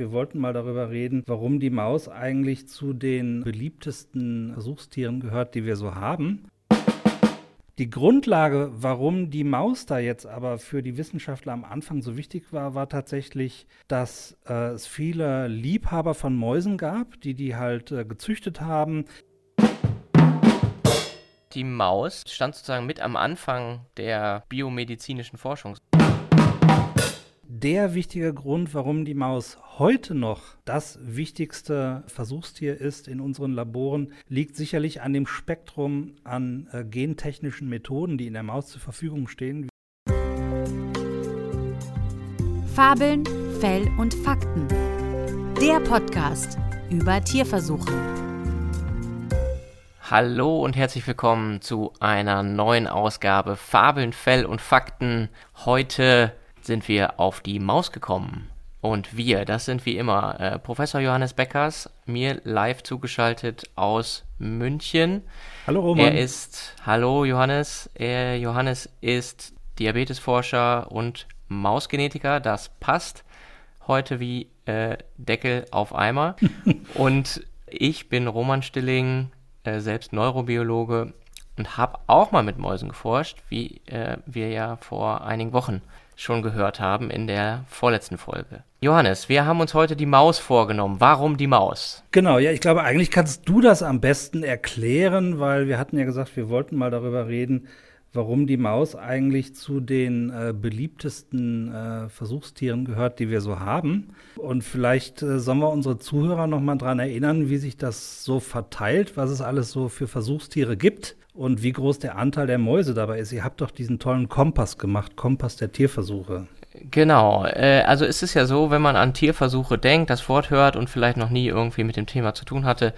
wir wollten mal darüber reden, warum die Maus eigentlich zu den beliebtesten Versuchstieren gehört, die wir so haben. Die Grundlage, warum die Maus da jetzt aber für die Wissenschaftler am Anfang so wichtig war, war tatsächlich, dass äh, es viele Liebhaber von Mäusen gab, die die halt äh, gezüchtet haben. Die Maus stand sozusagen mit am Anfang der biomedizinischen Forschung der wichtige Grund, warum die Maus heute noch das wichtigste Versuchstier ist in unseren Laboren, liegt sicherlich an dem Spektrum an äh, gentechnischen Methoden, die in der Maus zur Verfügung stehen. Fabeln, Fell und Fakten. Der Podcast über Tierversuche. Hallo und herzlich willkommen zu einer neuen Ausgabe Fabeln, Fell und Fakten. Heute sind wir auf die Maus gekommen. Und wir, das sind wie immer äh, Professor Johannes Beckers, mir live zugeschaltet aus München. Hallo Roman. Er ist, hallo Johannes, er, Johannes ist Diabetesforscher und Mausgenetiker, das passt heute wie äh, Deckel auf Eimer. und ich bin Roman Stilling, äh, selbst Neurobiologe und habe auch mal mit Mäusen geforscht, wie äh, wir ja vor einigen Wochen schon gehört haben in der vorletzten Folge. Johannes, wir haben uns heute die Maus vorgenommen. Warum die Maus? Genau, ja, ich glaube, eigentlich kannst du das am besten erklären, weil wir hatten ja gesagt, wir wollten mal darüber reden, warum die Maus eigentlich zu den äh, beliebtesten äh, Versuchstieren gehört, die wir so haben. Und vielleicht äh, sollen wir unsere Zuhörer noch mal dran erinnern, wie sich das so verteilt, was es alles so für Versuchstiere gibt und wie groß der Anteil der Mäuse dabei ist. Ihr habt doch diesen tollen Kompass gemacht, Kompass der Tierversuche. Genau, äh, also es ist ja so, wenn man an Tierversuche denkt, das Wort hört und vielleicht noch nie irgendwie mit dem Thema zu tun hatte,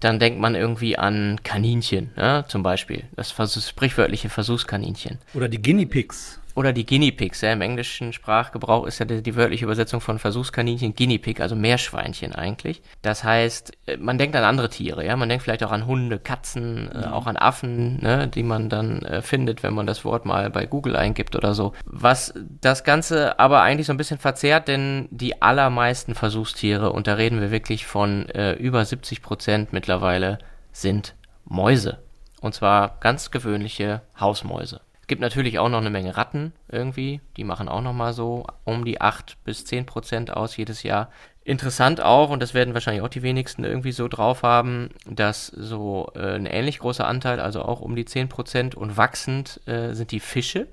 dann denkt man irgendwie an Kaninchen, ne, zum Beispiel. Das sprichwörtliche Versuchskaninchen. Oder die Guinea Pigs. Oder die Guinea Pigs, ja, im englischen Sprachgebrauch ist ja die, die, wörtliche Übersetzung von Versuchskaninchen Guinea Pig, also Meerschweinchen eigentlich. Das heißt, äh, man denkt an andere Tiere, ja, man denkt vielleicht auch an Hunde, Katzen, äh, mhm. auch an Affen, ne, die man dann äh, findet, wenn man das Wort mal bei Google eingibt oder so. Was das Ganze aber eigentlich so ein bisschen verzerrt, denn die allermeisten Versuchstiere, und da reden wir wirklich von äh, über 70 Prozent mittlerweile, sind Mäuse. Und zwar ganz gewöhnliche Hausmäuse gibt natürlich auch noch eine Menge Ratten irgendwie. Die machen auch noch mal so um die 8 bis 10 Prozent aus jedes Jahr. Interessant auch, und das werden wahrscheinlich auch die wenigsten irgendwie so drauf haben, dass so äh, ein ähnlich großer Anteil, also auch um die 10 Prozent und wachsend, äh, sind die Fische.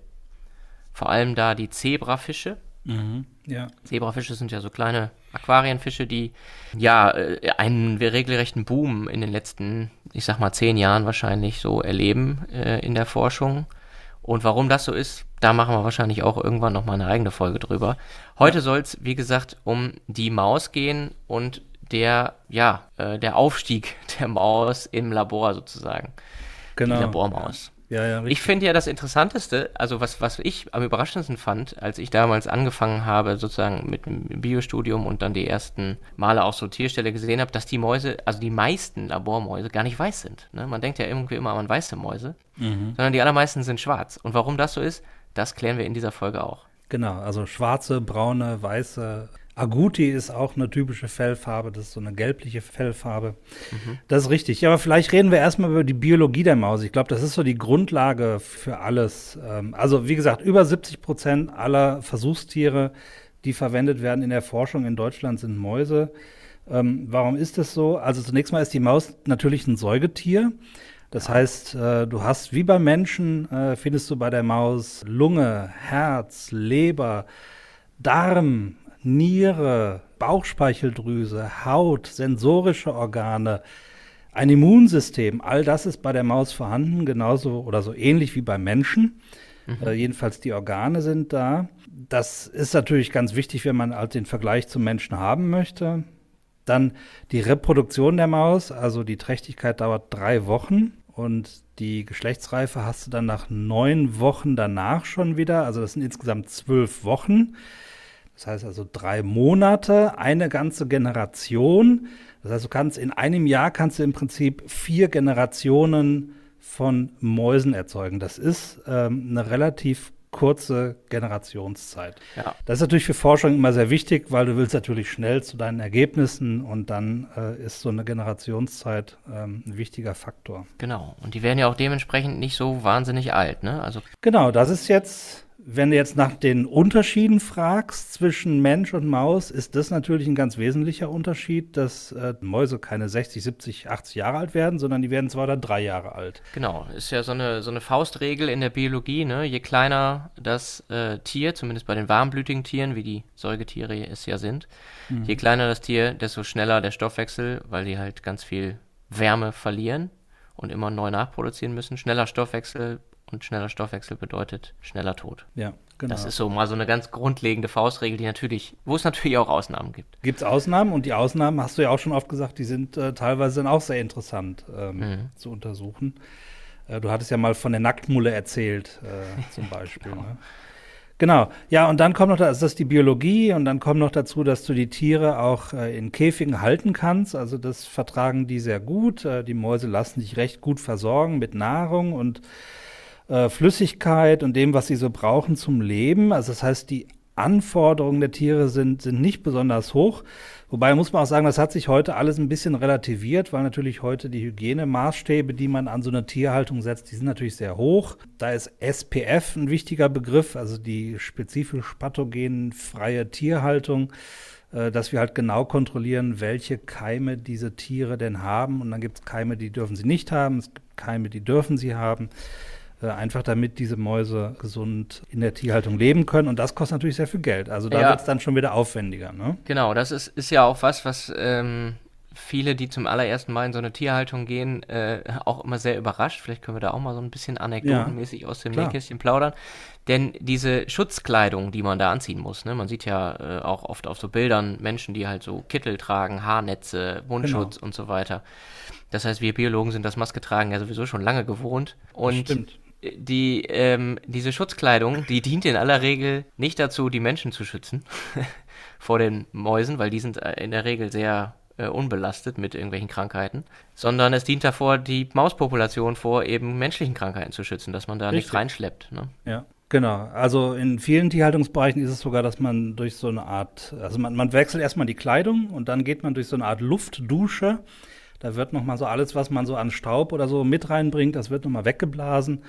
Vor allem da die Zebrafische. Mhm, ja. Zebrafische sind ja so kleine Aquarienfische, die ja äh, einen regelrechten Boom in den letzten, ich sag mal, zehn Jahren wahrscheinlich so erleben äh, in der Forschung. Und warum das so ist, da machen wir wahrscheinlich auch irgendwann nochmal eine eigene Folge drüber. Heute soll es, wie gesagt, um die Maus gehen und der, ja, äh, der Aufstieg der Maus im Labor sozusagen. Genau. Die Labormaus. Ja, ja. Ich finde ja das Interessanteste, also was, was ich am überraschendsten fand, als ich damals angefangen habe, sozusagen mit dem Biostudium und dann die ersten Male auch so Tierstelle gesehen habe, dass die Mäuse, also die meisten Labormäuse, gar nicht weiß sind. Ne? Man denkt ja irgendwie immer an weiße Mäuse, mhm. sondern die allermeisten sind schwarz. Und warum das so ist, das klären wir in dieser Folge auch. Genau, also schwarze, braune, weiße Agouti ist auch eine typische Fellfarbe, das ist so eine gelbliche Fellfarbe. Mhm. Das ist richtig. Ja, aber vielleicht reden wir erstmal über die Biologie der Maus. Ich glaube, das ist so die Grundlage für alles. Ähm, also, wie gesagt, über 70 Prozent aller Versuchstiere, die verwendet werden in der Forschung in Deutschland, sind Mäuse. Ähm, warum ist das so? Also, zunächst mal ist die Maus natürlich ein Säugetier. Das heißt, äh, du hast wie beim Menschen, äh, findest du bei der Maus Lunge, Herz, Leber, Darm, Niere, Bauchspeicheldrüse, Haut, sensorische Organe, ein Immunsystem, all das ist bei der Maus vorhanden, genauso oder so ähnlich wie beim Menschen. Mhm. Äh, jedenfalls die Organe sind da. Das ist natürlich ganz wichtig, wenn man halt den Vergleich zum Menschen haben möchte. Dann die Reproduktion der Maus, also die Trächtigkeit dauert drei Wochen und die Geschlechtsreife hast du dann nach neun Wochen danach schon wieder. Also das sind insgesamt zwölf Wochen. Das heißt also drei Monate, eine ganze Generation. Das heißt, du kannst in einem Jahr kannst du im Prinzip vier Generationen von Mäusen erzeugen. Das ist ähm, eine relativ kurze Generationszeit. Ja. Das ist natürlich für Forschung immer sehr wichtig, weil du willst natürlich schnell zu deinen Ergebnissen und dann äh, ist so eine Generationszeit ähm, ein wichtiger Faktor. Genau. Und die werden ja auch dementsprechend nicht so wahnsinnig alt, ne? Also Genau, das ist jetzt wenn du jetzt nach den Unterschieden fragst zwischen Mensch und Maus, ist das natürlich ein ganz wesentlicher Unterschied, dass äh, Mäuse keine 60, 70, 80 Jahre alt werden, sondern die werden zwei oder drei Jahre alt. Genau, ist ja so eine, so eine Faustregel in der Biologie, ne? Je kleiner das äh, Tier, zumindest bei den warmblütigen Tieren, wie die Säugetiere es ja sind, mhm. je kleiner das Tier, desto schneller der Stoffwechsel, weil die halt ganz viel Wärme verlieren und immer neu nachproduzieren müssen. Schneller Stoffwechsel und schneller Stoffwechsel bedeutet schneller Tod. Ja, genau. Das ist so mal so eine ganz grundlegende Faustregel, die natürlich, wo es natürlich auch Ausnahmen gibt. Gibt es Ausnahmen und die Ausnahmen, hast du ja auch schon oft gesagt, die sind äh, teilweise dann auch sehr interessant ähm, mhm. zu untersuchen. Äh, du hattest ja mal von der Nacktmulle erzählt, äh, zum Beispiel. genau. Ne? Genau, ja, und dann kommt noch, das ist die Biologie und dann kommt noch dazu, dass du die Tiere auch äh, in Käfigen halten kannst. Also das vertragen die sehr gut. Äh, die Mäuse lassen sich recht gut versorgen mit Nahrung und äh, Flüssigkeit und dem, was sie so brauchen zum Leben. Also das heißt, die Anforderungen der Tiere sind, sind nicht besonders hoch. Wobei muss man auch sagen, das hat sich heute alles ein bisschen relativiert, weil natürlich heute die Hygienemaßstäbe, die man an so eine Tierhaltung setzt, die sind natürlich sehr hoch. Da ist SPF ein wichtiger Begriff, also die spezifisch pathogenfreie Tierhaltung, äh, dass wir halt genau kontrollieren, welche Keime diese Tiere denn haben. Und dann gibt es Keime, die dürfen sie nicht haben, es gibt Keime, die dürfen sie haben. Äh, einfach damit diese Mäuse gesund in der Tierhaltung leben können. Und das kostet natürlich sehr viel Geld. Also da ja. wird es dann schon wieder aufwendiger. Ne? Genau, das ist, ist ja auch was, was ähm, viele, die zum allerersten Mal in so eine Tierhaltung gehen, äh, auch immer sehr überrascht. Vielleicht können wir da auch mal so ein bisschen anekdotenmäßig ja, aus dem Nähkästchen plaudern. Denn diese Schutzkleidung, die man da anziehen muss, ne, man sieht ja äh, auch oft auf so Bildern Menschen, die halt so Kittel tragen, Haarnetze, Mundschutz genau. und so weiter. Das heißt, wir Biologen sind das Maske tragen ja sowieso schon lange gewohnt. Und Stimmt die, ähm, diese Schutzkleidung, die dient in aller Regel nicht dazu, die Menschen zu schützen vor den Mäusen, weil die sind äh, in der Regel sehr äh, unbelastet mit irgendwelchen Krankheiten, sondern es dient davor, die Mauspopulation vor eben menschlichen Krankheiten zu schützen, dass man da Richtig. nichts reinschleppt. Ne? Ja. Genau, also in vielen Tierhaltungsbereichen ist es sogar, dass man durch so eine Art, also man, man wechselt erstmal die Kleidung und dann geht man durch so eine Art Luftdusche. Da wird nochmal so alles, was man so an Staub oder so mit reinbringt, das wird nochmal weggeblasen.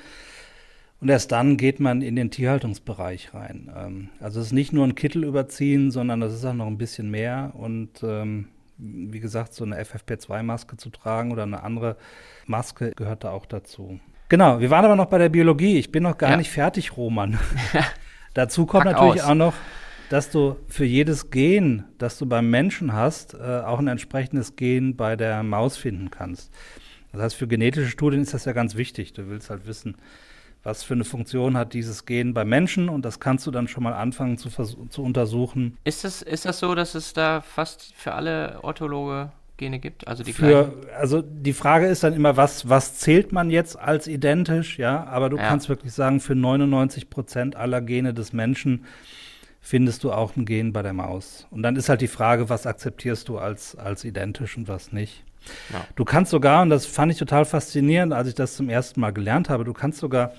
Und erst dann geht man in den Tierhaltungsbereich rein. Ähm, also es ist nicht nur ein Kittel überziehen, sondern das ist auch noch ein bisschen mehr. Und ähm, wie gesagt, so eine FFP2-Maske zu tragen oder eine andere Maske gehört da auch dazu. Genau, wir waren aber noch bei der Biologie. Ich bin noch gar ja. nicht fertig, Roman. Dazu kommt Pack natürlich aus. auch noch, dass du für jedes Gen, das du beim Menschen hast, äh, auch ein entsprechendes Gen bei der Maus finden kannst. Das heißt, für genetische Studien ist das ja ganz wichtig. Du willst halt wissen, was für eine Funktion hat dieses Gen beim Menschen und das kannst du dann schon mal anfangen zu, zu untersuchen. Ist das, ist das so, dass es da fast für alle Orthologe Gene gibt, also die für, Also die Frage ist dann immer, was, was zählt man jetzt als identisch, ja, aber du ja. kannst wirklich sagen, für 99 Prozent aller Gene des Menschen findest du auch ein Gen bei der Maus. Und dann ist halt die Frage, was akzeptierst du als, als identisch und was nicht. Ja. Du kannst sogar, und das fand ich total faszinierend, als ich das zum ersten Mal gelernt habe, du kannst sogar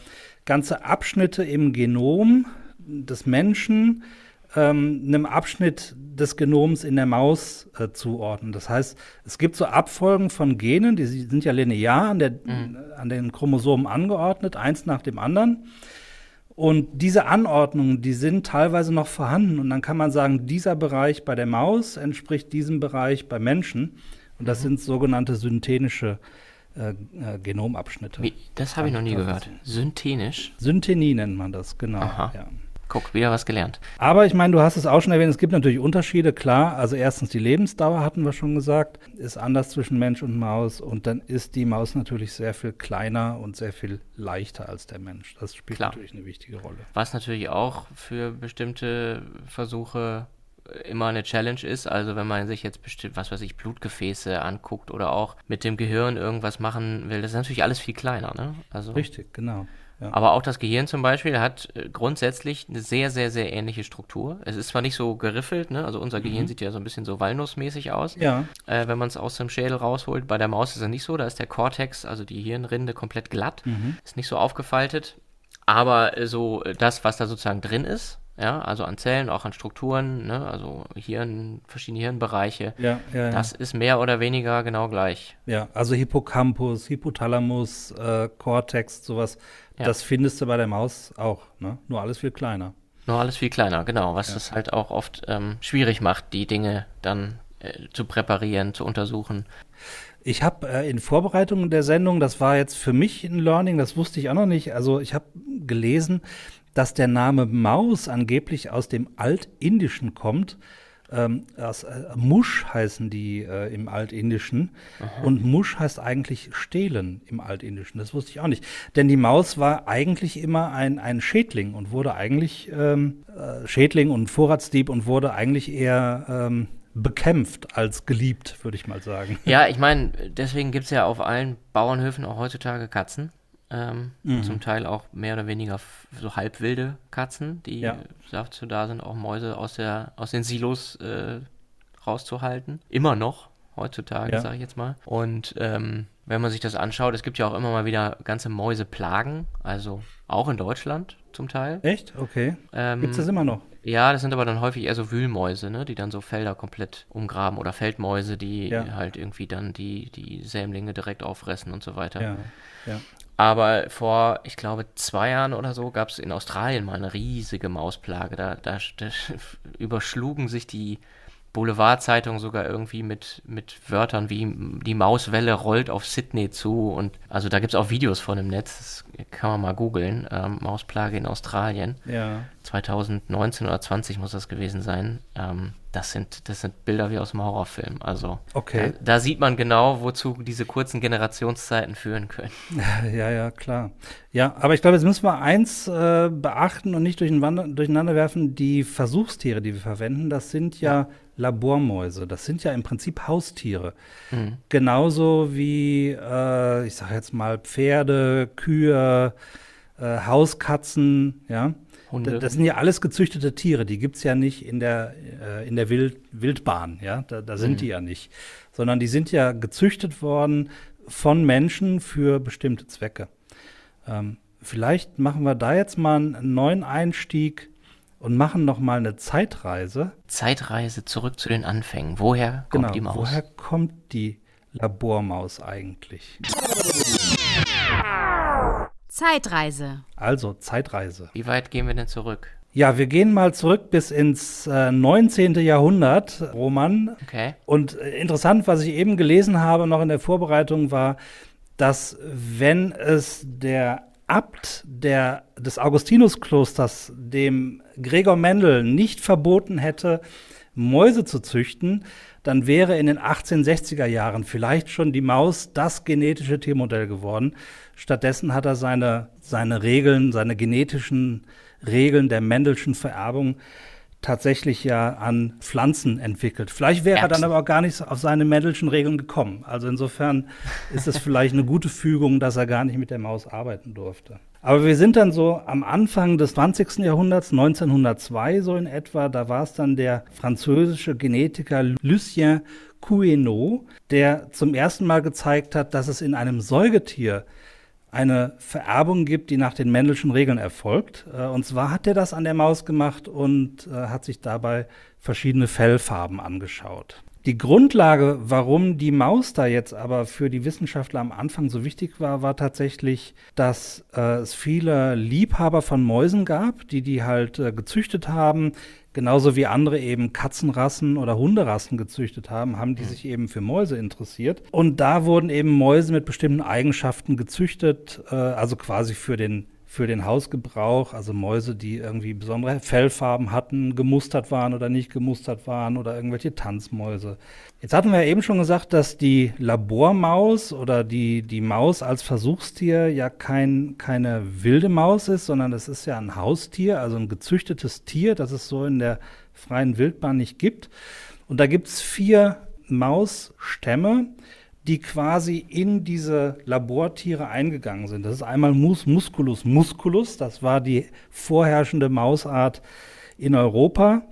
ganze Abschnitte im Genom des Menschen ähm, einem Abschnitt des Genoms in der Maus äh, zuordnen. Das heißt, es gibt so Abfolgen von Genen, die sind ja linear an, der, mhm. an den Chromosomen angeordnet, eins nach dem anderen. Und diese Anordnungen, die sind teilweise noch vorhanden. Und dann kann man sagen, dieser Bereich bei der Maus entspricht diesem Bereich bei Menschen. Und das mhm. sind sogenannte synthetische äh, äh, Genomabschnitte. Wie, das habe ich noch nie gehört. Synthenisch? Synthenie nennt man das, genau. Aha. Ja. Guck, wieder was gelernt. Aber ich meine, du hast es auch schon erwähnt, es gibt natürlich Unterschiede, klar. Also erstens die Lebensdauer hatten wir schon gesagt, ist anders zwischen Mensch und Maus und dann ist die Maus natürlich sehr viel kleiner und sehr viel leichter als der Mensch. Das spielt klar. natürlich eine wichtige Rolle. Was natürlich auch für bestimmte Versuche immer eine Challenge ist. Also wenn man sich jetzt bestimmt, was weiß ich, Blutgefäße anguckt oder auch mit dem Gehirn irgendwas machen will, das ist natürlich alles viel kleiner, ne? Also, Richtig, genau. Ja. Aber auch das Gehirn zum Beispiel hat äh, grundsätzlich eine sehr, sehr, sehr ähnliche Struktur. Es ist zwar nicht so geriffelt, ne? also unser Gehirn mhm. sieht ja so ein bisschen so walnussmäßig aus, ja. äh, wenn man es aus dem Schädel rausholt. Bei der Maus ist es nicht so, da ist der Cortex, also die Hirnrinde, komplett glatt, mhm. ist nicht so aufgefaltet. Aber so das, was da sozusagen drin ist, ja, also an Zellen, auch an Strukturen, ne, also Hirn, verschiedene Hirnbereiche, Ja, ja, das ist mehr oder weniger genau gleich. ja. Also Hippocampus, Hypothalamus, äh, Cortex, sowas. Ja. Das findest du bei der Maus auch, ne? Nur alles viel kleiner. Nur alles viel kleiner, genau, was es halt auch oft ähm, schwierig macht, die Dinge dann äh, zu präparieren, zu untersuchen. Ich habe äh, in Vorbereitung der Sendung, das war jetzt für mich ein Learning, das wusste ich auch noch nicht. Also ich habe gelesen, dass der Name Maus angeblich aus dem Altindischen kommt. Ähm, aus, äh, Musch heißen die äh, im Altindischen. Und Musch heißt eigentlich stehlen im Altindischen. Das wusste ich auch nicht. Denn die Maus war eigentlich immer ein, ein Schädling und wurde eigentlich ähm, äh, Schädling und Vorratsdieb und wurde eigentlich eher ähm, bekämpft als geliebt, würde ich mal sagen. Ja, ich meine, deswegen gibt es ja auf allen Bauernhöfen auch heutzutage Katzen. Ähm, Mhm. Zum Teil auch mehr oder weniger so halbwilde Katzen, die Ja. dazu da sind, auch Mäuse aus, der, aus den Silos äh, rauszuhalten. Immer noch, heutzutage, Ja. sage ich jetzt mal. Und ähm, wenn man sich das anschaut, es gibt ja auch immer mal wieder ganze Mäuseplagen, also auch in Deutschland zum Teil. Echt? Okay. Ähm, Gibt's das immer noch? ja, das sind aber dann häufig eher so Wühlmäuse, ne, die dann so Felder komplett umgraben oder Feldmäuse, die Ja. halt irgendwie dann die, die Sämlinge direkt auffressen und so weiter. Ja. Ja. Aber vor, ich glaube, zwei Jahren oder so gab es in Australien mal eine riesige Mausplage. Da, da, da überschlugen sich die Boulevardzeitungen sogar irgendwie mit, mit Wörtern wie die Mauswelle rollt auf Sydney zu. Und also da gibt es auch Videos von im Netz, das kann man mal googeln. Ähm, Mausplage in Australien. Ja. 2019 oder 20 muss das gewesen sein. Ähm, das, sind, das sind Bilder wie aus dem Horrorfilm. Also Okay. da, da sieht man genau, wozu diese kurzen Generationszeiten führen können. Ja, ja, klar. Ja, aber ich glaube, jetzt müssen wir eins äh, beachten und nicht durcheinander, durcheinander werfen. Die Versuchstiere, die wir verwenden, das sind ja, Labormäuse. Das sind ja im Prinzip Haustiere. Mhm. Genauso wie, äh, ich sage jetzt mal, Pferde, Kühe, äh, Hauskatzen, ja. Hunde. Da- Das sind ja alles gezüchtete Tiere, die gibt's ja nicht in der, äh, in der Wild, Wildbahn, ja, da, da sind die ja nicht, sondern die sind ja gezüchtet worden von Menschen für bestimmte Zwecke. Ähm, vielleicht machen wir da jetzt mal einen neuen Einstieg und machen noch mal eine Zeitreise. Zeitreise zurück zu den Anfängen. Woher kommt genau, die Maus? woher kommt die Labormaus eigentlich? Zeitreise. Also Zeitreise. Wie weit gehen wir denn zurück? Ja, wir gehen mal zurück bis ins äh, 19. Jahrhundert, Roman. Okay. Und äh, interessant, was ich eben gelesen habe, noch in der Vorbereitung, war, dass wenn es der Abt der, des Augustinusklosters, dem Gregor Mendel, nicht verboten hätte, Mäuse zu züchten, dann wäre in den 1860er Jahren vielleicht schon die Maus das genetische Tiermodell geworden. Stattdessen hat er seine, seine Regeln, seine genetischen Regeln der Mendelschen Vererbung tatsächlich ja an Pflanzen entwickelt. Vielleicht wäre er dann Erbsen. aber auch gar nicht auf seine Mendelschen Regeln gekommen. Also insofern ist es vielleicht eine gute Fügung, dass er gar nicht mit der Maus arbeiten durfte. Aber wir sind dann so am Anfang des 20. Jahrhunderts, 1902 so in etwa, da war es dann der französische Genetiker Lucien Couineau, der zum ersten Mal gezeigt hat, dass es in einem Säugetier eine Vererbung gibt, die nach den Mendelschen Regeln erfolgt. Äh, Und zwar hat er das an der Maus gemacht und äh, hat sich dabei verschiedene Fellfarben angeschaut. Die Grundlage, warum die Maus da jetzt aber für die Wissenschaftler am Anfang so wichtig war, war tatsächlich, dass äh, es viele Liebhaber von Mäusen gab, die die halt äh, gezüchtet haben, genauso wie andere eben Katzenrassen oder Hunderassen gezüchtet haben, haben die sich eben für Mäuse interessiert. Und da wurden eben Mäuse mit bestimmten Eigenschaften gezüchtet, äh, also quasi für den für den Hausgebrauch, also Mäuse, die irgendwie besondere Fellfarben hatten, gemustert waren oder nicht gemustert waren oder irgendwelche Tanzmäuse. Jetzt hatten wir ja eben schon gesagt, dass die Labormaus oder die, die Maus als Versuchstier ja kein, keine wilde Maus ist, sondern es ist ja ein Haustier, also ein gezüchtetes Tier, das es so in der freien Wildbahn nicht gibt. Und da gibt es vier Mausstämme, die quasi in diese Labortiere eingegangen sind. Das ist einmal Mus musculus musculus, das war die vorherrschende Mausart in Europa.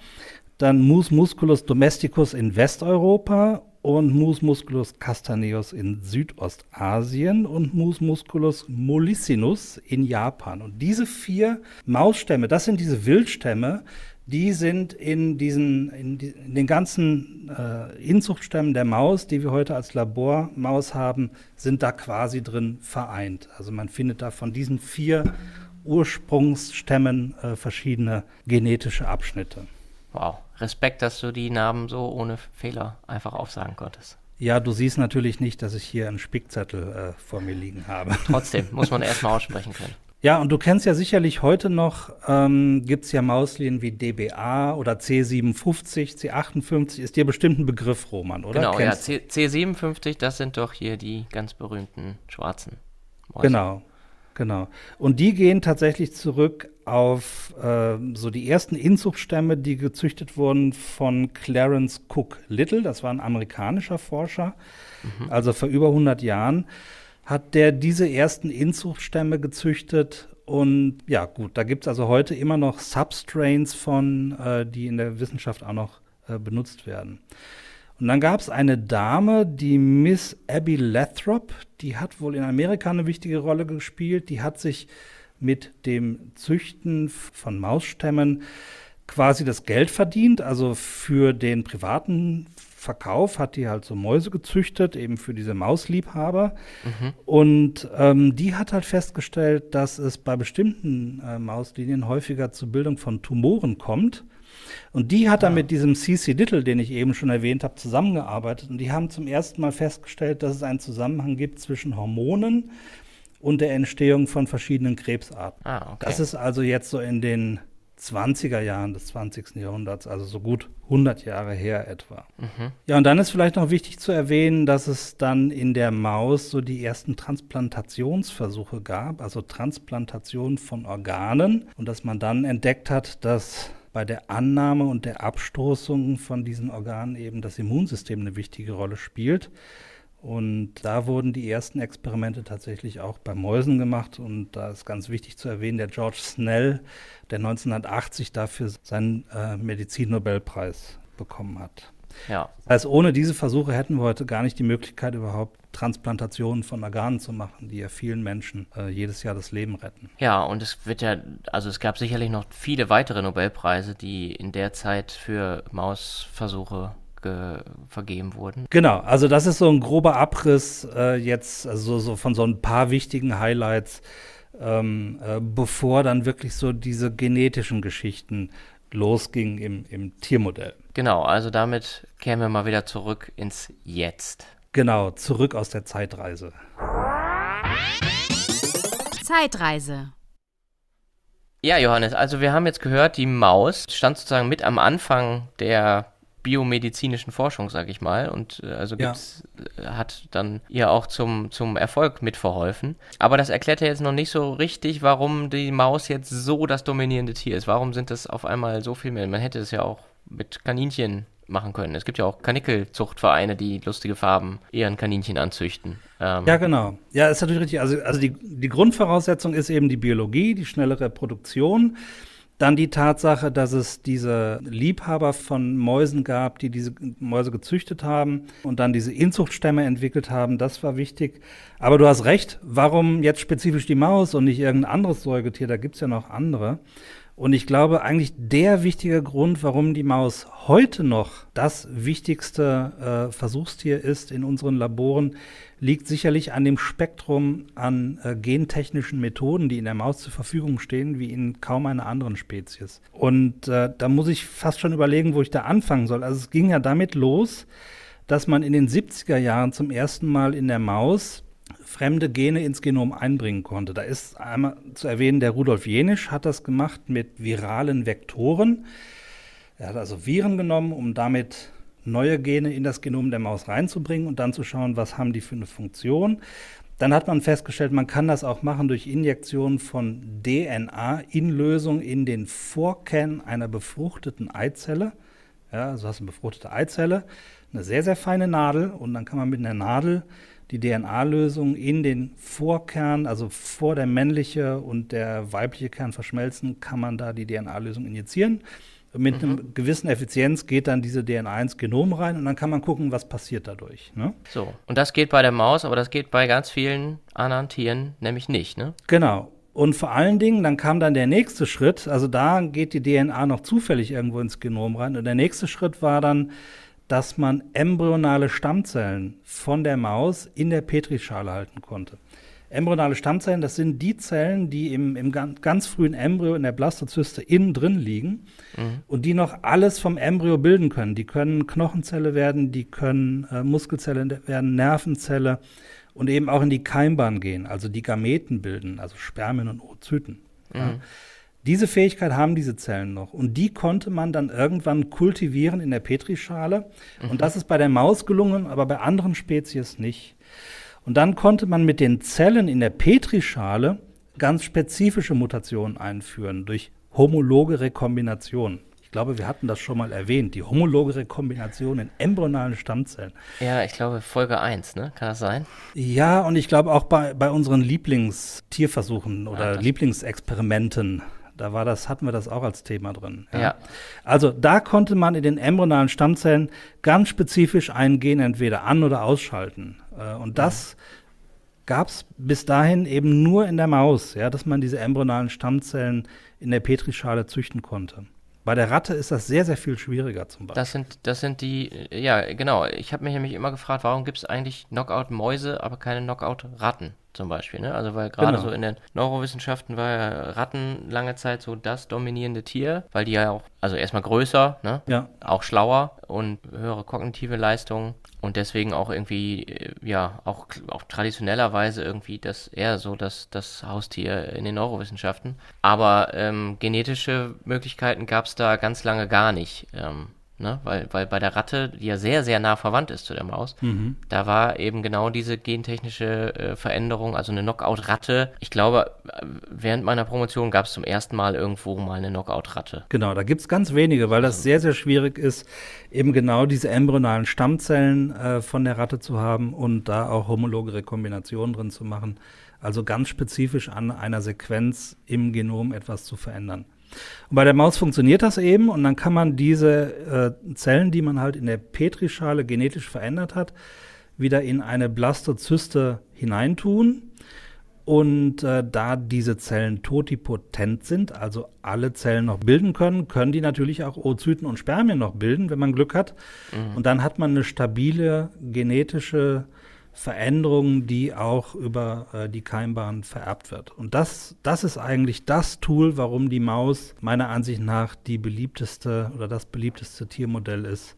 Dann Mus musculus domesticus in Westeuropa und Mus musculus castaneus in Südostasien und Mus musculus mollissinus in Japan. Und diese vier Mausstämme, das sind diese Wildstämme, die sind in diesen, in, die, in den ganzen äh, Inzuchtstämmen der Maus, die wir heute als Labormaus haben, sind da quasi drin vereint. Also man findet da von diesen vier Ursprungsstämmen äh, verschiedene genetische Abschnitte. Wow, Respekt, dass du die Namen so ohne Fehler einfach aufsagen konntest. Ja, du siehst natürlich nicht, dass ich hier einen Spickzettel äh, vor mir liegen habe. Trotzdem, muss man erstmal aussprechen können. Ja, und du kennst ja sicherlich heute noch, ähm, gibt es ja Mauslinien wie DBA oder C57, C58, ist dir bestimmt ein Begriff, Roman, oder? Genau, kennst ja, C C57, das sind doch hier die ganz berühmten schwarzen Mäuse. Genau, genau. Und die gehen tatsächlich zurück auf äh, so die ersten Inzuchtstämme, die gezüchtet wurden von Clarence Cook Little, das war ein amerikanischer Forscher, mhm. also vor über 100 Jahren hat der diese ersten Inzuchtstämme gezüchtet. Und ja, gut, da gibt es also heute immer noch Substrains von, äh, die in der Wissenschaft auch noch äh, benutzt werden. Und dann gab es eine Dame, die Miss Abby Lathrop, die hat wohl in Amerika eine wichtige Rolle gespielt. Die hat sich mit dem Züchten von Mausstämmen quasi das Geld verdient, also für den privaten Verkauf hat die halt so Mäuse gezüchtet, eben für diese Mausliebhaber. Mhm. Und ähm, die hat halt festgestellt, dass es bei bestimmten äh, Mauslinien häufiger zur Bildung von Tumoren kommt. Und die hat dann ja. mit diesem CC Little, den ich eben schon erwähnt habe, zusammengearbeitet. Und die haben zum ersten Mal festgestellt, dass es einen Zusammenhang gibt zwischen Hormonen und der Entstehung von verschiedenen Krebsarten. Ah, okay. Das ist also jetzt so in den 20er Jahren des 20. Jahrhunderts, also so gut 100 Jahre her etwa. Mhm. Ja, und dann ist vielleicht noch wichtig zu erwähnen, dass es dann in der Maus so die ersten Transplantationsversuche gab, also Transplantation von Organen und dass man dann entdeckt hat, dass bei der Annahme und der Abstoßung von diesen Organen eben das Immunsystem eine wichtige Rolle spielt. Und da wurden die ersten Experimente tatsächlich auch bei Mäusen gemacht. Und da ist ganz wichtig zu erwähnen, der George Snell, der 1980 dafür seinen äh, Medizinnobelpreis bekommen hat. Ja. Das heißt, ohne diese Versuche hätten wir heute gar nicht die Möglichkeit, überhaupt Transplantationen von Organen zu machen, die ja vielen Menschen äh, jedes Jahr das Leben retten. Ja, und es wird ja, also es gab sicherlich noch viele weitere Nobelpreise, die in der Zeit für Mausversuche vergeben wurden. Genau, also das ist so ein grober Abriss äh, jetzt, also so von so ein paar wichtigen Highlights, ähm, äh, bevor dann wirklich so diese genetischen Geschichten losgingen im, im Tiermodell. Genau, also damit kehren wir mal wieder zurück ins Jetzt. Genau, zurück aus der Zeitreise. Zeitreise. Ja, Johannes, also wir haben jetzt gehört, die Maus stand sozusagen mit am Anfang der biomedizinischen Forschung, sag ich mal. Und äh, also ja. Äh, hat dann ihr auch zum, zum Erfolg mitverholfen. Aber das erklärt ja jetzt noch nicht so richtig, warum die Maus jetzt so das dominierende Tier ist. Warum sind das auf einmal so viel mehr? Man hätte es ja auch mit Kaninchen machen können. Es gibt ja auch Kanickelzuchtvereine, die lustige Farben ihren Kaninchen anzüchten. Ähm ja, genau. Ja, ist natürlich richtig. Also, also die, die Grundvoraussetzung ist eben die Biologie, die schnelle Reproduktion. Dann die Tatsache, dass es diese Liebhaber von Mäusen gab, die diese Mäuse gezüchtet haben und dann diese Inzuchtstämme entwickelt haben, das war wichtig. Aber du hast recht, warum jetzt spezifisch die Maus und nicht irgendein anderes Säugetier? Da gibt's ja noch andere. Und ich glaube, eigentlich der wichtige Grund, warum die Maus heute noch das wichtigste äh, Versuchstier ist in unseren Laboren, liegt sicherlich an dem Spektrum an äh, gentechnischen Methoden, die in der Maus zur Verfügung stehen, wie in kaum einer anderen Spezies. Und äh, da muss ich fast schon überlegen, wo ich da anfangen soll. Also es ging ja damit los, dass man in den 70er Jahren zum ersten Mal in der Maus fremde Gene ins Genom einbringen konnte. Da ist einmal zu erwähnen, der Rudolf Jenisch hat das gemacht mit viralen Vektoren. Er hat also Viren genommen, um damit neue Gene in das Genom der Maus reinzubringen und dann zu schauen, was haben die für eine Funktion. Dann hat man festgestellt, man kann das auch machen durch Injektion von DNA in Lösung in den Vorkern einer befruchteten Eizelle. Ja, also hast eine befruchtete Eizelle, eine sehr, sehr feine Nadel und dann kann man mit einer Nadel die DNA-Lösung in den Vorkern, also vor der männliche und der weibliche Kern verschmelzen, kann man da die DNA-Lösung injizieren. Mit mhm. einer gewissen Effizienz geht dann diese DNA ins Genom rein und dann kann man gucken, was passiert dadurch. Ne? So, und das geht bei der Maus, aber das geht bei ganz vielen anderen Tieren nämlich nicht, ne? Genau. Und vor allen Dingen, dann kam dann der nächste Schritt, also da geht die DNA noch zufällig irgendwo ins Genom rein. Und der nächste Schritt war dann, dass man embryonale Stammzellen von der Maus in der Petrischale halten konnte. Embryonale Stammzellen, das sind die Zellen, die im, im ganz frühen Embryo in der Blastozyste innen drin liegen mhm. und die noch alles vom Embryo bilden können. Die können Knochenzelle werden, die können äh, Muskelzelle werden, Nervenzelle und eben auch in die Keimbahn gehen, also die Gameten bilden, also Spermien und Oozyten. Mhm. Ja. Diese Fähigkeit haben diese Zellen noch und die konnte man dann irgendwann kultivieren in der Petrischale mhm. und das ist bei der Maus gelungen, aber bei anderen Spezies nicht. Und dann konnte man mit den Zellen in der Petrischale ganz spezifische Mutationen einführen durch homologe Rekombination. Ich glaube, wir hatten das schon mal erwähnt, die homologe Rekombination in embryonalen Stammzellen. Ja, ich glaube Folge 1, ne? Kann das sein? Ja, und ich glaube auch bei, bei unseren Lieblingstierversuchen oder ah, Lieblingsexperimenten da war das, hatten wir das auch als Thema drin. Ja. ja. Also da konnte man in den embryonalen Stammzellen ganz spezifisch ein Gen entweder an- oder ausschalten. Äh, und das gab es bis dahin eben nur in der Maus, ja, dass man diese embryonalen Stammzellen in der Petrischale züchten konnte. Bei der Ratte ist das sehr, sehr viel schwieriger zum Beispiel. Das sind, das sind die, ja, genau. Ich habe mich nämlich immer gefragt, warum gibt es eigentlich Knockout-Mäuse, aber keine Knockout-Ratten? Zum Beispiel. Ne? Also weil gerade genau. so in den Neurowissenschaften war ja Ratten lange Zeit so das dominierende Tier, weil die ja auch, also erstmal größer, ne? ja. auch schlauer und höhere kognitive Leistungen und deswegen auch irgendwie, äh, ja, auch, auch traditionellerweise irgendwie das eher so das, das Haustier in den Neurowissenschaften. Aber ähm, genetische Möglichkeiten gab es da ganz lange gar nicht. Ähm, Ne? Weil, weil bei der Ratte, die ja sehr, sehr nah verwandt ist zu der Maus, mhm. da war eben genau diese gentechnische äh, Veränderung, also eine Knockout-Ratte. Ich glaube, während meiner Promotion gab es zum ersten Mal irgendwo mal eine Knockout-Ratte. Genau, da gibt es ganz wenige, weil das sehr, sehr schwierig ist, eben genau diese embryonalen Stammzellen äh, von der Ratte zu haben und da auch homologe Rekombinationen drin zu machen. Also ganz spezifisch an einer Sequenz im Genom etwas zu verändern. Und bei der Maus funktioniert das eben und dann kann man diese äh, Zellen, die man halt in der Petrischale genetisch verändert hat, wieder in eine Blastozyste hineintun. Und äh, da diese Zellen totipotent sind, also alle Zellen noch bilden können, können die natürlich auch Oozyten und Spermien noch bilden, wenn man Glück hat. Mhm. Und dann hat man eine stabile genetische Veränderungen, die auch über äh, die Keimbahn vererbt wird. Und das, das ist eigentlich das Tool, warum die Maus meiner Ansicht nach die beliebteste oder das beliebteste Tiermodell ist,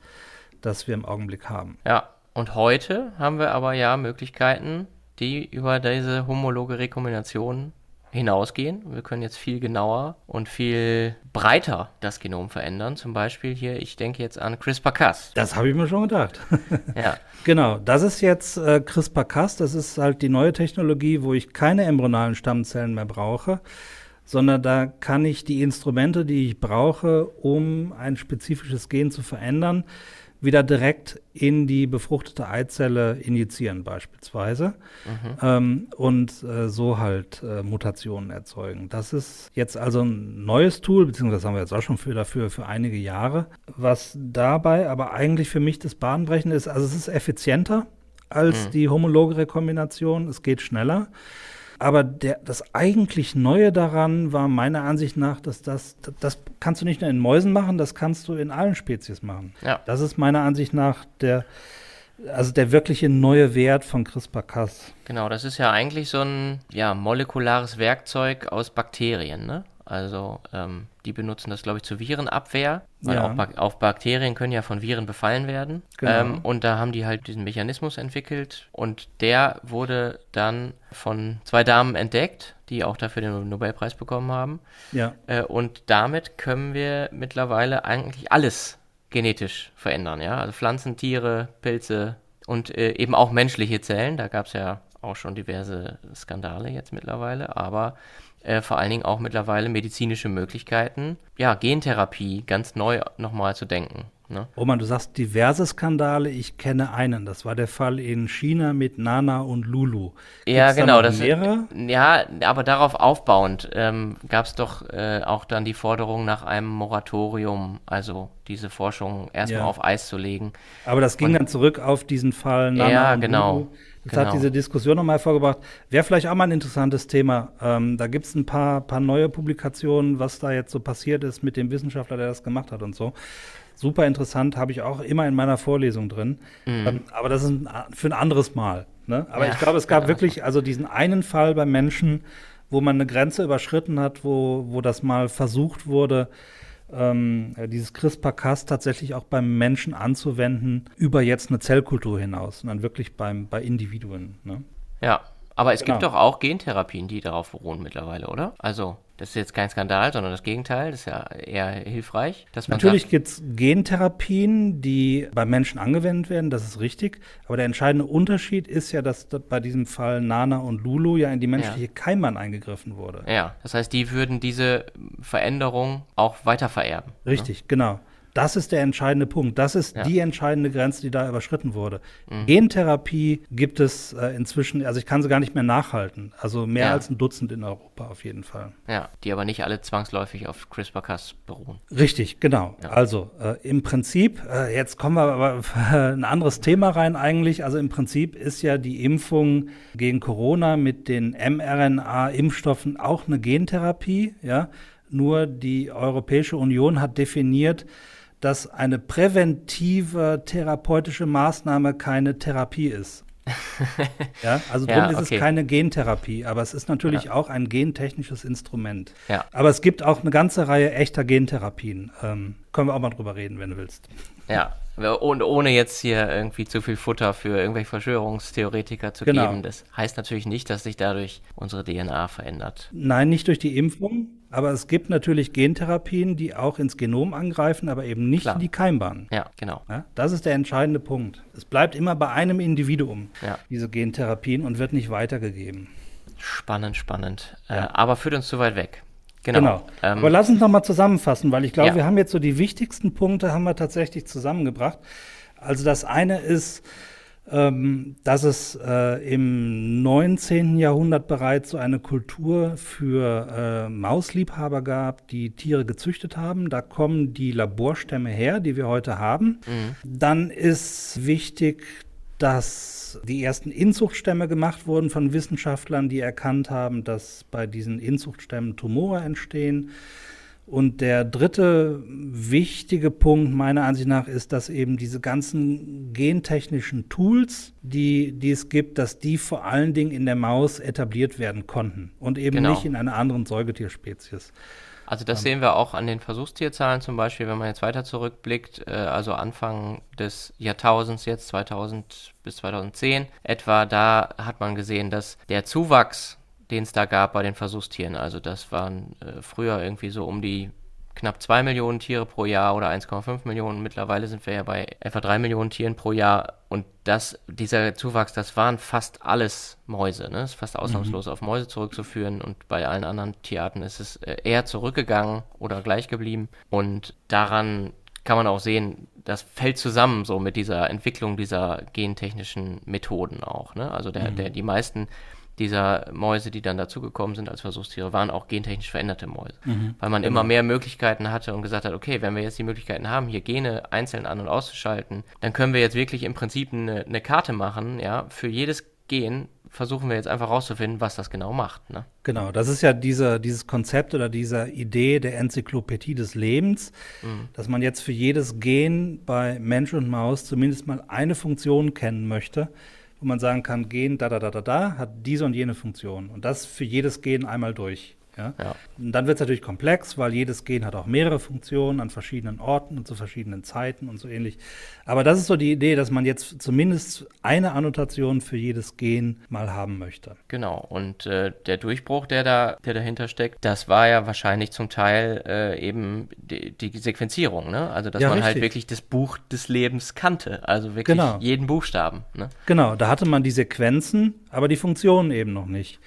das wir im Augenblick haben. Ja, und heute haben wir aber ja Möglichkeiten, die über diese homologe Rekombination hinausgehen. Wir können jetzt viel genauer und viel breiter das Genom verändern. Zum Beispiel hier, ich denke jetzt an CRISPR-Cas. Das habe ich mir schon gedacht. ja. Genau, das ist jetzt äh, CRISPR-Cas. Das ist halt die neue Technologie, wo ich keine embryonalen Stammzellen mehr brauche, sondern da kann ich die Instrumente, die ich brauche, um ein spezifisches Gen zu verändern, wieder direkt in die befruchtete Eizelle injizieren beispielsweise mhm. ähm, und äh, so halt äh, Mutationen erzeugen. Das ist jetzt also ein neues Tool, beziehungsweise haben wir jetzt auch schon für dafür für einige Jahre. Was dabei aber eigentlich für mich das Bahnbrechende ist, also es ist effizienter als mhm. die homologe Rekombination, es geht schneller. Aber der, das eigentlich Neue daran war meiner Ansicht nach, dass das, das kannst du nicht nur in Mäusen machen, das kannst du in allen Spezies machen. Ja. Das ist meiner Ansicht nach der, also der wirkliche neue Wert von CRISPR-Cas. Genau, das ist ja eigentlich so ein ja, molekulares Werkzeug aus Bakterien, ne? Also ähm, die benutzen das, glaube ich, zur Virenabwehr, weil ja. auch, ba auch, Bakterien können ja von Viren befallen werden. Genau. Ähm, und da haben die halt diesen Mechanismus entwickelt und der wurde dann von zwei Damen entdeckt, die auch dafür den Nobelpreis bekommen haben. Ja. Äh, und damit können wir mittlerweile eigentlich alles genetisch verändern, ja. Also Pflanzen, Tiere, Pilze und äh, eben auch menschliche Zellen. Da gab es ja auch schon diverse Skandale jetzt mittlerweile, aber äh, vor allen Dingen auch mittlerweile medizinische Möglichkeiten, ja, Gentherapie ganz neu nochmal zu denken. Ne? Roman, du sagst diverse Skandale. Ich kenne einen. Das war der Fall in China mit Nana und Lulu. Ja, Gibt's da genau. noch Das, mehrere? ja, aber darauf aufbauend ähm, gab es doch äh, auch dann die Forderung nach einem Moratorium, also diese Forschung erstmal Ja. auf Eis zu legen. Aber das ging Und- dann zurück auf diesen Fall Nana Ja, und genau. Lulu. Das Genau. hat diese Diskussion nochmal vorgebracht. Wäre vielleicht auch mal ein interessantes Thema. Ähm, da gibt es ein paar, paar neue Publikationen, was da jetzt so passiert ist mit dem Wissenschaftler, der das gemacht hat und so. Super interessant, habe ich auch immer in meiner Vorlesung drin. Ähm, aber das ist ein, für ein anderes Mal. Ne? Aber Ja, ich glaube, es gab ja, wirklich also diesen einen Fall bei Menschen, wo man eine Grenze überschritten hat, wo, wo das mal versucht wurde, ähm, äh, dieses CRISPR-Cas tatsächlich auch beim Menschen anzuwenden, über jetzt eine Zellkultur hinaus, dann wirklich beim, bei Individuen. Ne? Ja, aber es gibt Genau. doch auch Gentherapien, die darauf beruhen mittlerweile, oder? Also, das ist jetzt kein Skandal, sondern das Gegenteil, das ist ja eher hilfreich, dass man Natürlich gibt es Gentherapien, die beim Menschen angewendet werden, das ist richtig. Aber der entscheidende Unterschied ist ja, dass bei diesem Fall Nana und Lulu ja in die menschliche Keimbahn eingegriffen wurde. ja, das heißt, die würden diese Veränderung auch weiter vererben. Richtig, genau. Das ist der entscheidende Punkt. Das ist Ja. die entscheidende Grenze, die da überschritten wurde. Gentherapie gibt es äh, inzwischen, also ich kann sie gar nicht mehr nachhalten. Also mehr Ja. als ein Dutzend in Europa auf jeden Fall. Ja, die aber nicht alle zwangsläufig auf CRISPR-Cas beruhen. Richtig, genau. Ja. Also äh, im Prinzip, äh, jetzt kommen wir aber ein anderes Thema rein eigentlich. Also im Prinzip ist ja die Impfung gegen Corona mit den mRNA-Impfstoffen auch eine Gentherapie. Ja, nur die Europäische Union hat definiert, dass eine präventive therapeutische Maßnahme keine Therapie ist. ja, also drum Ja, ist okay. es keine Gentherapie, aber es ist natürlich auch ein gentechnisches Instrument. Ja. Aber es gibt auch eine ganze Reihe echter Gentherapien. Ähm, können wir auch mal drüber reden, wenn du willst. Ja, und ohne jetzt hier irgendwie zu viel Futter für irgendwelche Verschwörungstheoretiker zu Genau. geben. Das heißt natürlich nicht, dass sich dadurch unsere DNA verändert. Nein, nicht durch die Impfung, aber es gibt natürlich Gentherapien, die auch ins Genom angreifen, aber eben nicht Klar. in die Keimbahn. Ja, genau. Ja, das ist der entscheidende Punkt. Es bleibt immer bei einem Individuum, Ja. diese Gentherapien, und wird nicht weitergegeben. Spannend, spannend. Ja. Äh, aber führt uns zu weit weg. Genau. Genau. Ähm, Aber lass uns noch mal zusammenfassen, weil ich glaube, Ja. wir haben jetzt so die wichtigsten Punkte haben wir tatsächlich zusammengebracht. Also das eine ist, ähm, dass es äh, im 19. Jahrhundert bereits so eine Kultur für äh, Mausliebhaber gab, die Tiere gezüchtet haben. Da kommen die Laborstämme her, die wir heute haben. Dann ist wichtig, dass die ersten Inzuchtstämme gemacht wurden von Wissenschaftlern, die erkannt haben, dass bei diesen Inzuchtstämmen Tumore entstehen. Und der dritte wichtige Punkt meiner Ansicht nach ist, dass eben diese ganzen gentechnischen Tools, die, die es gibt, dass die vor allen Dingen in der Maus etabliert werden konnten und eben Genau. nicht in einer anderen Säugetierspezies. Also das sehen wir auch an den Versuchstierzahlen zum Beispiel, wenn man jetzt weiter zurückblickt, äh, also Anfang des Jahrtausends jetzt 2000 bis 2010 etwa, da hat man gesehen, dass der Zuwachs, den es da gab bei den Versuchstieren, also das waren äh, früher irgendwie so um die knapp 2 Millionen Tiere pro Jahr oder 1,5 Millionen. Mittlerweile sind wir ja bei etwa 3 Millionen Tieren pro Jahr. Und das, dieser Zuwachs, das waren fast alles Mäuse. Ne? Ist fast ausnahmslos auf Mäuse zurückzuführen. Und bei allen anderen Tierarten ist es äh, eher zurückgegangen oder gleich geblieben. Und daran kann man auch sehen, das fällt zusammen so mit dieser Entwicklung dieser gentechnischen Methoden auch. Ne? Also der, der, die meisten dieser Mäuse, die dann dazugekommen sind als Versuchstiere, waren auch gentechnisch veränderte Mäuse. Weil man immer mehr Möglichkeiten hatte und gesagt hat, okay, wenn wir jetzt die Möglichkeiten haben, hier Gene einzeln an- und auszuschalten, dann können wir jetzt wirklich im Prinzip eine, eine Karte machen, ja, für jedes Gen versuchen wir jetzt einfach rauszufinden, was das genau macht. Ne? Genau, das ist ja diese, dieses Konzept oder diese Idee der Enzyklopädie des Lebens, dass man jetzt für jedes Gen bei Mensch und Maus zumindest mal eine Funktion kennen möchte, wo man sagen kann, Gen da da da da da hat diese und jene Funktion und das für jedes Gen einmal durch. Ja? Ja. Und dann wird es natürlich komplex, weil jedes Gen hat auch mehrere Funktionen an verschiedenen Orten und zu verschiedenen Zeiten und so ähnlich. Aber das ist so die Idee, dass man jetzt zumindest eine Annotation für jedes Gen mal haben möchte. Genau, und äh, der Durchbruch, der da, der dahinter steckt, das war ja wahrscheinlich zum Teil äh, eben die, die Sequenzierung, ne? Also dass Ja, man halt richtig. wirklich das Buch des Lebens kannte, also wirklich Genau. jeden Buchstaben, ne? Genau, da hatte man die Sequenzen, aber die Funktionen eben noch nicht.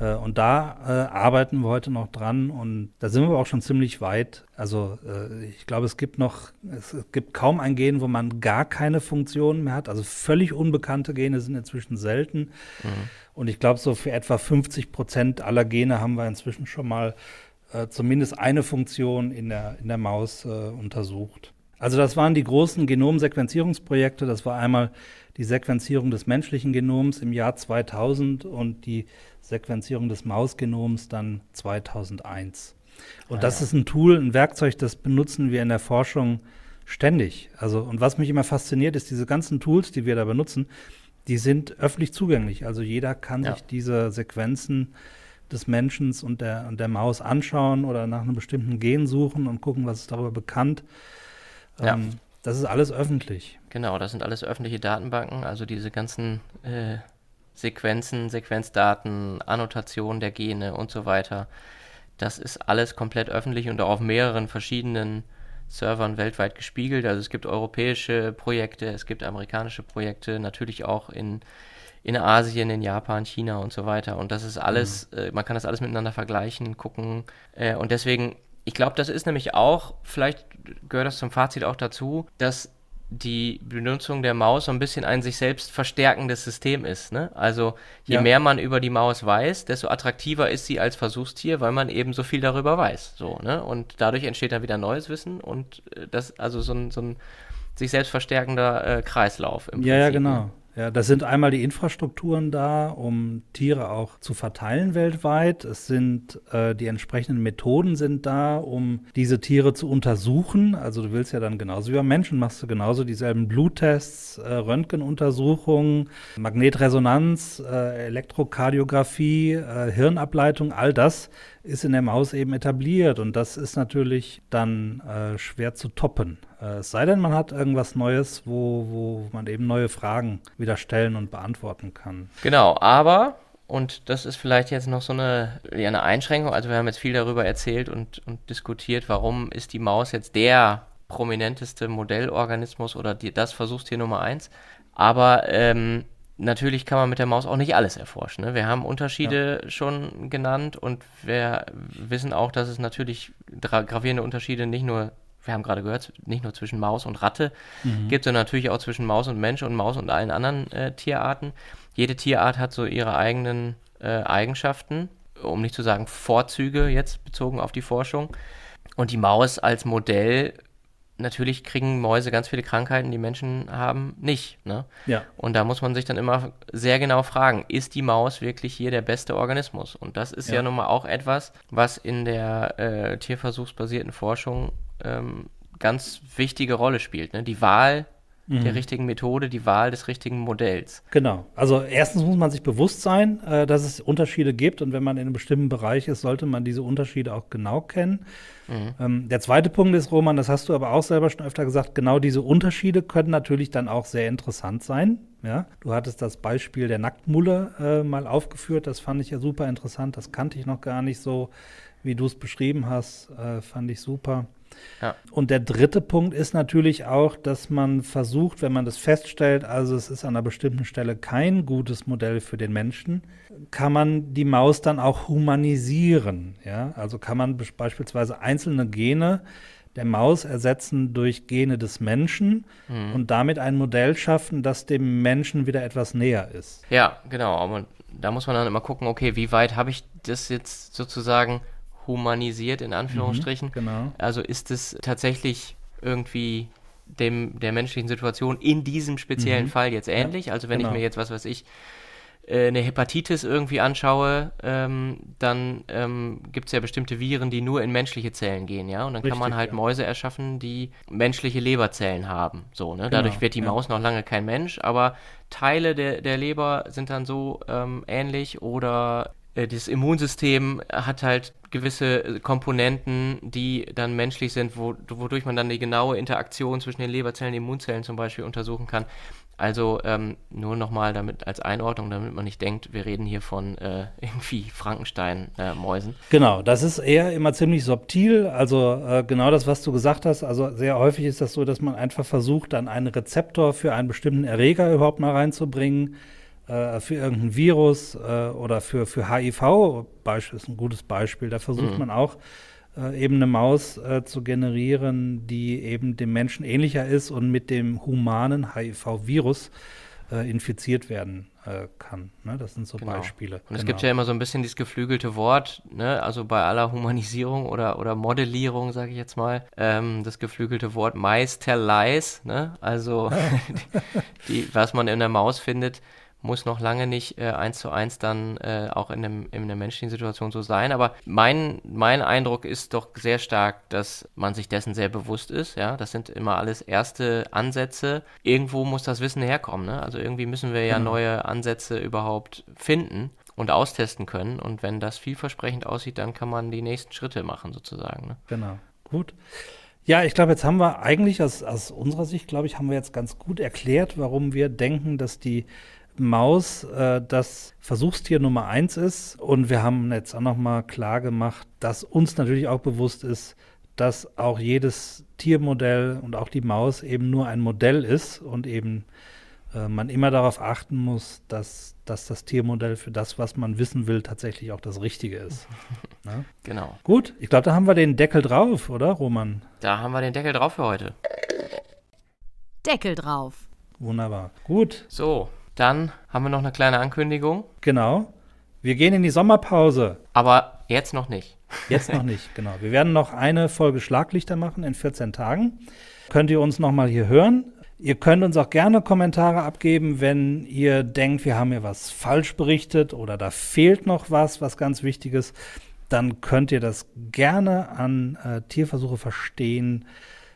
Äh, und da äh, arbeiten wir heute noch dran und da sind wir auch schon ziemlich weit. Also äh, ich glaube, es gibt noch, es gibt kaum ein Gen, wo man gar keine Funktionen mehr hat. Also völlig unbekannte Gene sind inzwischen selten. Mhm. Und ich glaube, so für etwa 50 Prozent aller Gene haben wir inzwischen schon mal äh, zumindest eine Funktion in der, in der Maus äh, untersucht. Also das waren die großen Genomsequenzierungsprojekte. Das war einmal die Sequenzierung des menschlichen Genoms im Jahr 2000 und die Sequenzierung des Mausgenoms dann 2001. Und ah, das ja. ist ein Tool, ein Werkzeug, das benutzen wir in der Forschung ständig. Also, und was mich immer fasziniert, ist diese ganzen Tools, die wir da benutzen, die sind öffentlich zugänglich. Also jeder kann ja. sich diese Sequenzen des Menschen und der, und der Maus anschauen oder nach einem bestimmten Gen suchen und gucken, was ist darüber bekannt. Ja. Ähm, das ist alles öffentlich. Genau, das sind alles öffentliche Datenbanken, also diese ganzen äh, Sequenzen, Sequenzdaten, Annotation der Gene und so weiter. Das ist alles komplett öffentlich und auch auf mehreren verschiedenen Servern weltweit gespiegelt. Also es gibt europäische Projekte, es gibt amerikanische Projekte, natürlich auch in, in Asien, in Japan, China und so weiter. Und das ist alles, mhm. äh, man kann das alles miteinander vergleichen, gucken. Äh, und deswegen, ich glaube, das ist nämlich auch, vielleicht gehört das zum Fazit auch dazu, dass die Benutzung der Maus so ein bisschen ein sich selbst verstärkendes System ist. Ne? Also je ja. mehr man über die Maus weiß, desto attraktiver ist sie als Versuchstier, weil man eben so viel darüber weiß. So, ne? Und dadurch entsteht dann wieder neues Wissen und äh, das, also so ein, so ein sich selbst verstärkender äh, Kreislauf im ja, Prinzip. Ja, genau. Ja, das sind einmal die Infrastrukturen da, um Tiere auch zu verteilen weltweit. Es sind äh, die entsprechenden Methoden sind da, um diese Tiere zu untersuchen. Also du willst ja dann genauso wie beim Menschen machst du genauso dieselben Bluttests, äh, Röntgenuntersuchungen, Magnetresonanz, äh, Elektrokardiographie, äh, Hirnableitung, all das ist in der Maus eben etabliert und das ist natürlich dann äh, schwer zu toppen. Äh, es sei denn, man hat irgendwas Neues, wo, wo man eben neue Fragen wieder stellen und beantworten kann. Genau, aber, und das ist vielleicht jetzt noch so eine, ja, eine Einschränkung, also wir haben jetzt viel darüber erzählt und, und diskutiert, warum ist die Maus jetzt der prominenteste Modellorganismus oder die, das Versuchstier Nummer eins. Aber ähm, natürlich kann man mit der Maus auch nicht alles erforschen. Ne? Wir haben Unterschiede ja. schon genannt und wir wissen auch, dass es natürlich gravierende Unterschiede nicht nur, wir haben gerade gehört, nicht nur zwischen Maus und Ratte mhm. gibt, sondern natürlich auch zwischen Maus und Mensch und Maus und allen anderen äh, Tierarten. Jede Tierart hat so ihre eigenen äh, Eigenschaften, um nicht zu sagen Vorzüge jetzt bezogen auf die Forschung. Und die Maus als Modell natürlich kriegen Mäuse ganz viele Krankheiten, die Menschen haben, nicht. Ne? Ja. Und da muss man sich dann immer sehr genau fragen, ist die Maus wirklich hier der beste Organismus? Und das ist ja, ja nun mal auch etwas, was in der äh, tierversuchsbasierten Forschung ähm, ganz wichtige Rolle spielt. Ne? Die Wahl mhm. der richtigen Methode, die Wahl des richtigen Modells. Genau. Also erstens muss man sich bewusst sein, äh, dass es Unterschiede gibt und wenn man in einem bestimmten Bereich ist, sollte man diese Unterschiede auch genau kennen. Mhm. Ähm, der zweite Punkt ist, Roman, das hast du aber auch selber schon öfter gesagt, genau diese Unterschiede können natürlich dann auch sehr interessant sein. Ja, du hattest das Beispiel der Nacktmulle äh, mal aufgeführt, das fand ich ja super interessant, das kannte ich noch gar nicht so, wie du es beschrieben hast, äh, fand ich super. Ja. Und der dritte Punkt ist natürlich auch, dass man versucht, wenn man das feststellt, also es ist an einer bestimmten Stelle kein gutes Modell für den Menschen, kann man die Maus dann auch humanisieren. Ja? Also kann man beispielsweise einzelne Gene der Maus ersetzen durch Gene des Menschen mhm. und damit ein Modell schaffen, das dem Menschen wieder etwas näher ist. Ja, genau. Aber da muss man dann immer gucken, okay, wie weit habe ich das jetzt sozusagen humanisiert, in Anführungsstrichen. Mhm, genau. Also ist es tatsächlich irgendwie dem, der menschlichen Situation in diesem speziellen mhm. Fall jetzt ähnlich? Ja, also wenn genau. ich mir jetzt, was weiß ich, äh, eine Hepatitis irgendwie anschaue, ähm, dann ähm, gibt es ja bestimmte Viren, die nur in menschliche Zellen gehen, ja. Und dann Richtig, kann man halt ja. Mäuse erschaffen, die menschliche Leberzellen haben. So, ne? Dadurch genau, wird die ja. Maus noch lange kein Mensch, aber Teile der, der Leber sind dann so ähm, ähnlich oder äh, das Immunsystem hat halt gewisse Komponenten, die dann menschlich sind, wo, wodurch man dann die genaue Interaktion zwischen den Leberzellen und Immunzellen zum Beispiel untersuchen kann. Also ähm, nur nochmal damit als Einordnung, damit man nicht denkt, wir reden hier von äh, irgendwie Frankenstein-Mäusen. Äh, genau, das ist eher immer ziemlich subtil. Also äh, genau das, was du gesagt hast. Also sehr häufig ist das so, dass man einfach versucht, dann einen Rezeptor für einen bestimmten Erreger überhaupt mal reinzubringen äh, für irgendein Virus äh, oder für, für HIV, Beispiel ist ein gutes Beispiel. Da versucht Mhm. man auch äh, eben eine Maus äh, zu generieren, die eben dem Menschen ähnlicher ist und mit dem humanen HIV-Virus infiziert werden kann. Ne? Das sind so Genau. Beispiele. Und es Genau. gibt ja immer so ein bisschen dieses geflügelte Wort, ne? also bei aller Humanisierung oder, oder Modellierung, sage ich jetzt mal, ähm, das geflügelte Wort Mice tell lies, ne? also die, was man in der Maus findet, muss noch lange nicht äh, eins zu eins dann äh, auch in, einem, in einer menschlichen Situation so sein. Aber mein, mein Eindruck ist doch sehr stark, dass man sich dessen sehr bewusst ist. Ja, das sind immer alles erste Ansätze. Irgendwo muss das Wissen herkommen. Ne? Also irgendwie müssen wir ja Genau. neue Ansätze überhaupt finden und austesten können. Und wenn das vielversprechend aussieht, dann kann man die nächsten Schritte machen sozusagen. Ne? Genau, gut. Ja, ich glaube, jetzt haben wir eigentlich aus, aus unserer Sicht, glaube ich, haben wir jetzt ganz gut erklärt, warum wir denken, dass die Maus äh, das Versuchstier Nummer eins ist. Und wir haben jetzt auch nochmal klar gemacht, dass uns natürlich auch bewusst ist, dass auch jedes Tiermodell und auch die Maus eben nur ein Modell ist und eben äh, man immer darauf achten muss, dass, dass das Tiermodell für das, was man wissen will, tatsächlich auch das Richtige ist. ne? Genau. Gut, ich glaube, da haben wir den Deckel drauf, oder, Roman? Da haben wir den Deckel drauf für heute. Deckel drauf. Wunderbar. Gut, So, dann haben wir noch eine kleine Ankündigung, genau. Wir gehen in die Sommerpause. aber jetzt noch nicht. Jetzt noch nicht, genau. Wir werden noch eine Folge Schlaglichter machen in 14 Tagen. Könnt ihr uns nochmal hier hören. Ihr könnt uns auch gerne Kommentare abgeben, wenn ihr denkt, wir haben hier was falsch berichtet oder da fehlt noch was, was ganz Wichtiges. Dann könnt ihr das gerne an äh, Tierversuche verstehen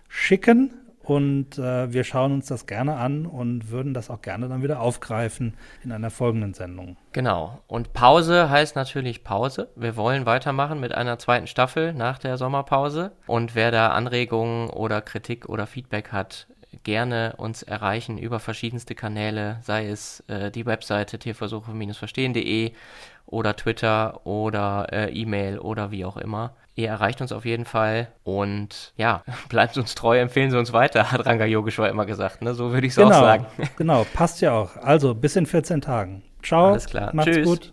schicken und äh, wir schauen uns das gerne an und würden das auch gerne dann wieder aufgreifen in einer folgenden Sendung. Genau. Und Pause heißt natürlich Pause. Wir wollen weitermachen mit einer zweiten Staffel nach der Sommerpause. Und wer da Anregungen oder Kritik oder Feedback hat, gerne uns erreichen über verschiedenste Kanäle, sei es äh, die Webseite tierversuche-verstehen.de oder Twitter oder äh, E-Mail oder wie auch immer. Ihr erreicht uns auf jeden Fall und ja, bleibt uns treu, empfehlen Sie uns weiter, hat Ranga Yogeshwar immer gesagt. Ne? So würde ich es auch Genau, sagen. genau, passt ja auch. Also bis in 14 Tagen. Ciao. Alles klar. Macht's Tschüss. gut.